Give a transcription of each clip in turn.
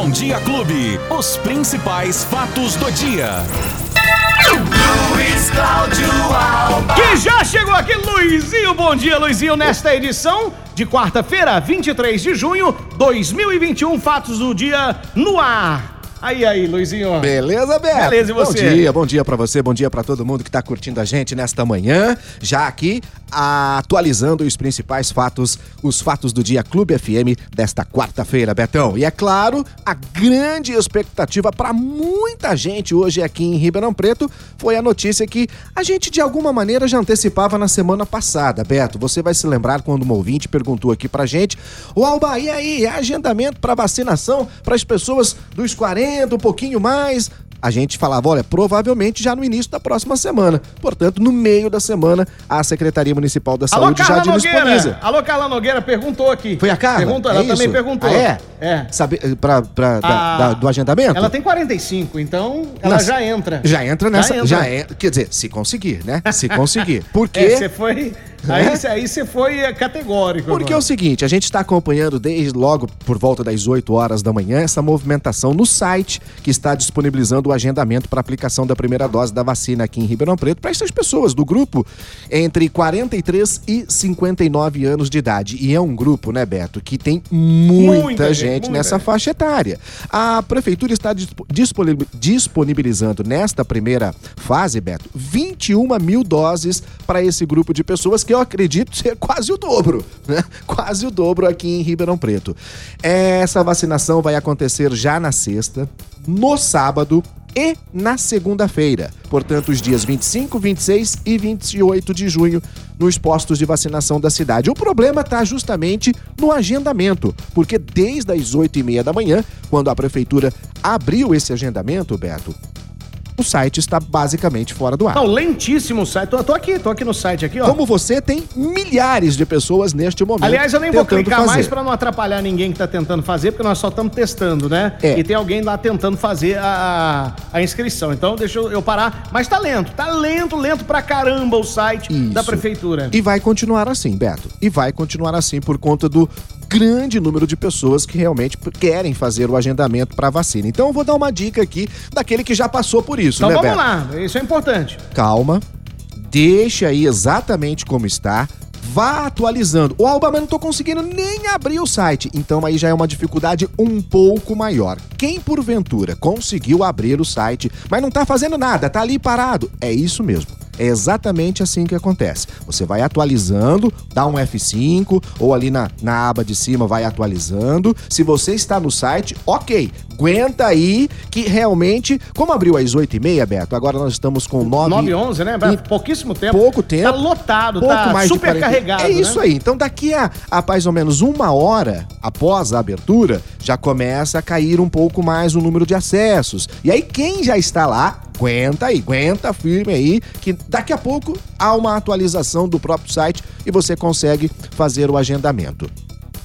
Bom Dia Clube. Os principais fatos do dia. Luiz Cláudio Alba. Que já chegou aqui, Luizinho. Bom dia, Luizinho, nesta edição de quarta-feira, 23 de junho 2021. Fatos do dia no ar. Aí, aí, Luizinho. Beleza, Beto? Beleza, e você? Bom dia, bom dia pra você, bom dia pra todo mundo que tá curtindo a gente nesta manhã. Já aqui, atualizando os principais fatos, os fatos do dia Clube FM desta quarta-feira, Betão. E é claro, a grande expectativa pra muita gente hoje aqui em Ribeirão Preto foi a notícia que a gente de alguma maneira já antecipava na semana passada, Beto. Você vai se lembrar quando um ouvinte perguntou aqui pra gente: "O Alba, e aí, é agendamento pra vacinação para as pessoas dos 40 um pouquinho mais. A gente falava, olha, provavelmente já no início da próxima semana. Portanto, no meio da semana, a Secretaria Municipal da Alô, Saúde já Carla disponibiliza. Nogueira. Alô, Carla Nogueira perguntou aqui. Foi a Carla? Perguntou, É ela isso? também perguntou. Ah, é? É. Sabe, pra, pra, da- A- da- do agendamento? Ela tem 45, então ela Nas- já entra. Já entra nessa. entra. Já é, quer dizer, se conseguir, né? Se conseguir. Porque. É, você foi. Aí É? você aí você foi é, categórico. Porque é o agora. seguinte, a gente está acompanhando desde logo por volta das 8 horas da manhã essa movimentação no site que está disponibilizando o agendamento para aplicação da primeira dose da vacina aqui em Ribeirão Preto para essas pessoas do grupo entre 43 e 59 anos de idade. E é um grupo, né, Beto, que tem muita, Muita gente, gente muita nessa gente. faixa etária. A prefeitura está dispo- disponib- disponibilizando nesta primeira fase, Beto, 21 mil doses para esse grupo de pessoas que eu acredito ser quase o dobro, né? Quase o dobro aqui em Ribeirão Preto. Essa vacinação vai acontecer já na sexta, no sábado e na segunda-feira. Portanto, os dias 25, 26 e 28 de junho nos postos de vacinação da cidade. O problema está justamente no agendamento, porque desde as 8 e meia da manhã, quando a prefeitura abriu esse agendamento, Beto, o site está basicamente fora do ar. Não, lentíssimo o site. Tô, tô aqui, tô aqui no site aqui, ó. Como você tem milhares de pessoas neste momento. Aliás, eu nem vou clicar fazer. mais pra não atrapalhar ninguém que tá tentando fazer, porque nós só estamos testando, né? É. E tem alguém lá tentando fazer a, a inscrição. Então deixa eu, eu parar. Mas tá lento, tá lento, lento pra caramba o site Isso. da prefeitura. E vai continuar assim, Beto. E vai continuar assim por conta do grande número de pessoas que realmente querem fazer o agendamento para vacina. Então eu vou dar uma dica aqui daquele que já passou por isso, Então né, vamos Beto? lá, isso é importante. Calma, deixa aí exatamente como está. Vá atualizando. O Alba, mas não tô conseguindo nem abrir o site. Então aí já é uma dificuldade um pouco maior. Quem porventura conseguiu abrir o site, mas não tá fazendo nada, tá ali parado, é isso mesmo. É exatamente assim que acontece. Você vai atualizando, dá um F5 ou ali na, na aba de cima vai atualizando. Se você está no site, ok. Aguenta aí que realmente, como abriu às 8h30, Beto, agora nós estamos com 9 9 e 11, né? E Pouquíssimo tempo. pouco tempo. Tá lotado, pouco tá mais de super 40 carregado. É isso né? aí. Então, daqui a, a mais ou menos uma hora após a abertura, já começa a cair um pouco mais o número de acessos. E aí, quem já está lá, aguenta aí, aguenta firme aí, que daqui a pouco há uma atualização do próprio site e você consegue fazer o agendamento.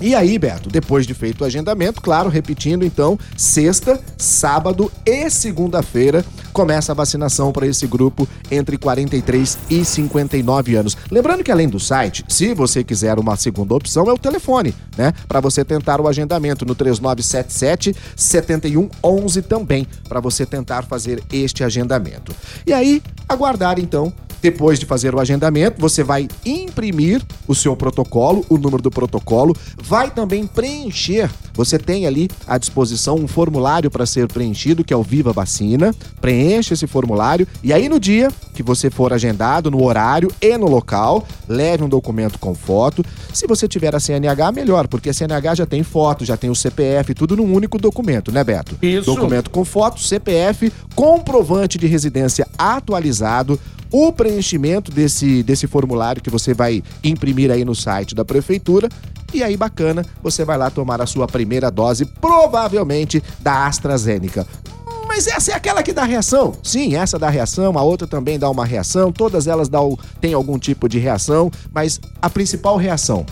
E aí, Beto, depois de feito o agendamento, claro, repetindo então, sexta, sábado e segunda-feira começa a vacinação para esse grupo entre 43 e 59 anos. Lembrando que além do site, se você quiser uma segunda opção, é o telefone, né? Para você tentar o agendamento no 3977 7111 também, para você tentar fazer este agendamento. E aí, aguardar então depois de fazer o agendamento, você vai imprimir o seu protocolo, o número do protocolo, vai também preencher. Você tem ali à disposição um formulário para ser preenchido, que é o Viva Vacina. Preenche esse formulário e aí no dia que você for agendado, no horário e no local, leve um documento com foto. Se você tiver a CNH, melhor, porque a CNH já tem foto, já tem o CPF, tudo num único documento, né, Beto? Isso. Documento com foto, CPF, comprovante de residência atualizado, o preenchimento desse, desse formulário que você vai imprimir aí no site da prefeitura. E aí, bacana, você vai lá tomar a sua primeira dose, provavelmente da AstraZeneca. Mas essa é aquela que dá reação? Sim, essa dá reação, a outra também dá uma reação, todas elas dão, têm algum tipo de reação, mas a principal reação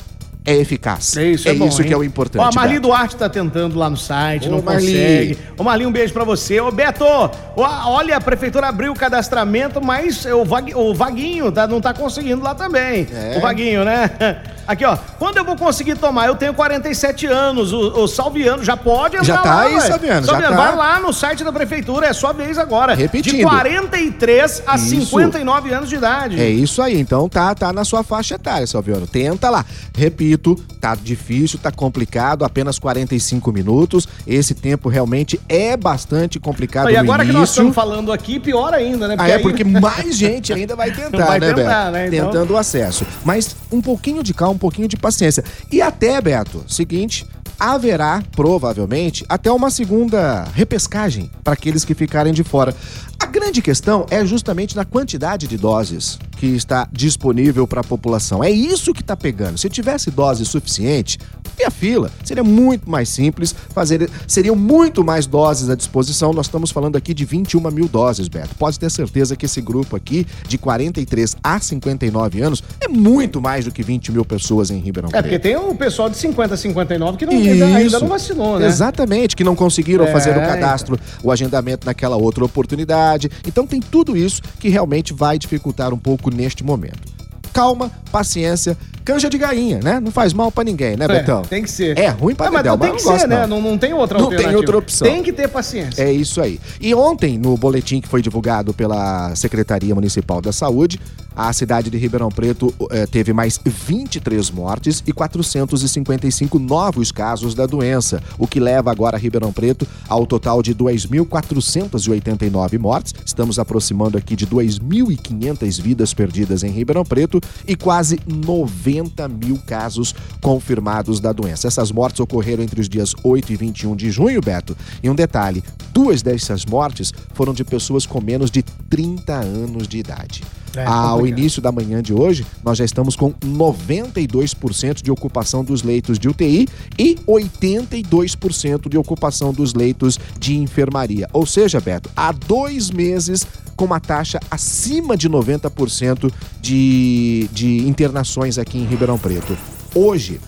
é eficaz. É isso, é, bom, isso que hein? é o importante. Ó, a Marli Beto. Duarte tá tentando lá no site, Ô, não Marli. consegue. Ô, Marli, um beijo pra você. Ô, Beto, ó, olha, a prefeitura abriu o cadastramento, mas o, Vag- o Vaguinho tá- não tá conseguindo lá também. É. O Vaguinho, né? Aqui, ó. Quando eu vou conseguir tomar? Eu tenho 47 anos. O, o Salviano já pode entrar Já tá lá, aí, ué. Salviano, já Salviano, tá. vai lá no site da prefeitura, é sua vez agora. Repetindo. De 43 a Isso. 59 anos de idade. É isso aí, então tá, tá na sua faixa etária, Salviano. Tenta lá. Repito, tá difícil, tá complicado, apenas 45 minutos. Esse tempo realmente é bastante complicado e no agora que nós estamos falando aqui, pior ainda, né? Ah, é aí- porque mais gente ainda vai tentar, Vai né, tentar, Beto? né, então. Tentando o acesso. Mas um pouquinho de calma, um pouquinho de paciência. E até, Beto, seguinte, haverá, provavelmente, até uma segunda repescagem para aqueles que ficarem de fora. A grande questão é justamente na quantidade de doses que está disponível para a população. É isso que está pegando. Se tivesse dose suficiente, e a fila seria muito mais simples, fazer, seriam muito mais doses à disposição. Nós estamos falando aqui de 21 mil doses, Beto. Pode ter certeza que esse grupo aqui, de 43 a 59 anos, é muito mais do que 20 mil pessoas em Ribeirão É, porque Preto. tem o pessoal de 50 a 59 que não, ainda, ainda não vacinou, né? Exatamente, que não conseguiram É, fazer o cadastro, o agendamento naquela outra oportunidade. Então tem tudo isso que realmente vai dificultar um pouco neste momento. Calma, paciência, canja de gainha, né? Não faz mal pra ninguém, né, É, Betão? tem que ser. É ruim pra É, mas não tem mas que eu não ser, né? não. Não, tem outra Não tem outra opção. Tem que ter paciência. É isso aí. E ontem, no boletim que foi divulgado pela Secretaria Municipal da Saúde, a cidade de Ribeirão Preto eh, teve mais 23 mortes e 455 novos casos da doença, o que leva agora Ribeirão Preto ao total de 2.489 mortes. Estamos aproximando aqui de 2.500 vidas perdidas em Ribeirão Preto e quase 90 mil casos confirmados da doença. Essas mortes ocorreram entre os dias 8 e 21 de junho, Beto. E um detalhe: duas dessas mortes foram de pessoas com menos de 30 anos de idade. É, Ao complicado. início da manhã de hoje, nós já estamos com 92% de ocupação dos leitos de UTI e 82% de ocupação dos leitos de enfermaria. Ou seja, Beto, há dois meses com uma taxa acima de 90% de, de internações aqui em Ribeirão Preto. Hoje,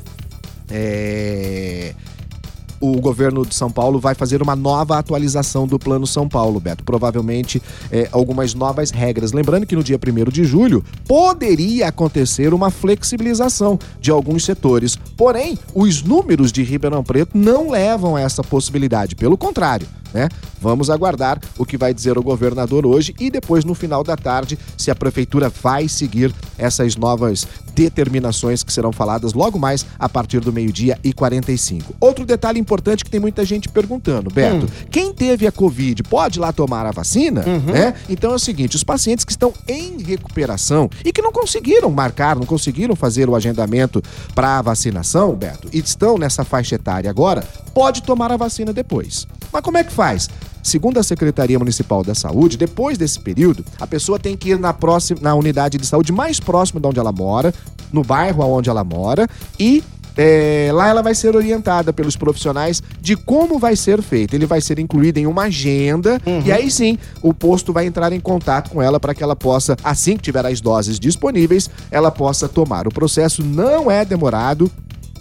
é, o governo de São Paulo vai fazer uma nova atualização do Plano São Paulo, Beto. Provavelmente é, algumas novas regras. Lembrando que no dia 1 de julho poderia acontecer uma flexibilização de alguns setores. Porém, os números de Ribeirão Preto não levam a essa possibilidade. Pelo contrário, né? Vamos aguardar o que vai dizer o governador hoje e depois, no final da tarde, se a prefeitura vai seguir essas novas determinações que serão faladas logo mais a partir do meio-dia e 45. Outro detalhe importante que tem muita gente perguntando, Beto: quem teve a Covid pode ir lá tomar a vacina? Né? Então é o seguinte: os pacientes que estão em recuperação e que não conseguiram marcar, não conseguiram fazer o agendamento para a vacinação, Beto, e estão nessa faixa etária agora, pode tomar a vacina depois. Mas como é que faz? Segundo a Secretaria Municipal da Saúde, depois desse período, a pessoa tem que ir na, próxima, na unidade de saúde mais próxima de onde ela mora, no bairro onde ela mora, e é, lá ela vai ser orientada pelos profissionais de como vai ser feito. Ele vai ser incluído em uma agenda e aí sim o posto vai entrar em contato com ela para que ela possa, assim que tiver as doses disponíveis, ela possa tomar. O processo não é demorado.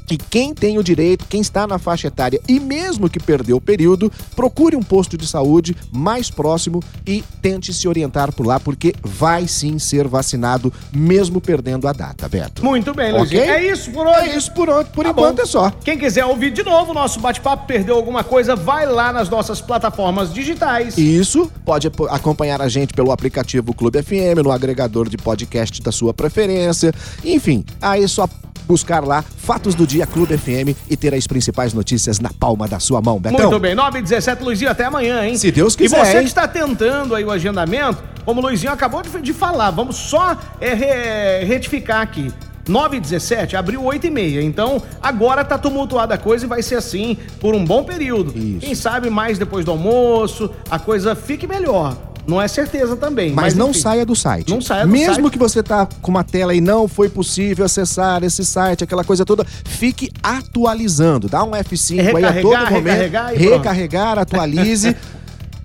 E quem tem o direito, quem está na faixa etária e mesmo que perdeu o período, procure um posto de saúde mais próximo e tente se orientar por lá, porque vai sim ser vacinado, mesmo perdendo a data, Beto. Muito bem? Luizinho. É isso por hoje. É isso por, onde- por Tá enquanto bom. é só. Quem quiser ouvir de novo o nosso bate-papo, perdeu alguma coisa, vai lá nas nossas plataformas digitais. Isso, pode acompanhar a gente pelo aplicativo Clube FM, no agregador de podcast da sua preferência. Enfim, aí é só buscar lá Fatos do Dia Clube FM e ter as principais notícias na palma da sua mão, Betão. Muito bem, 9 e 17, Luizinho, até amanhã, hein? Se Deus quiser, E você hein? que está tentando aí o agendamento, como o Luizinho acabou de, de falar, vamos só é, re- retificar aqui. 9 e 17, abriu 8 e meia. Então, agora tá tumultuada a coisa e vai ser assim por um bom período. Isso. Quem sabe mais depois do almoço, a coisa fique melhor. Não é certeza também. Mas, não enfim. saia do site. Não saia do Mesmo site. que você tá com uma tela e não foi possível acessar esse site, aquela coisa toda, fique atualizando. Dá um F5 aí a todo momento. recarregar e recarregar, atualize.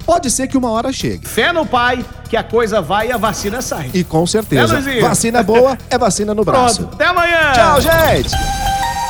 Pode ser que uma hora chegue. Fé no pai que a coisa vai e a vacina sai. E com certeza. É, vacina boa é vacina no braço. Pronto, até amanhã! Tchau, gente!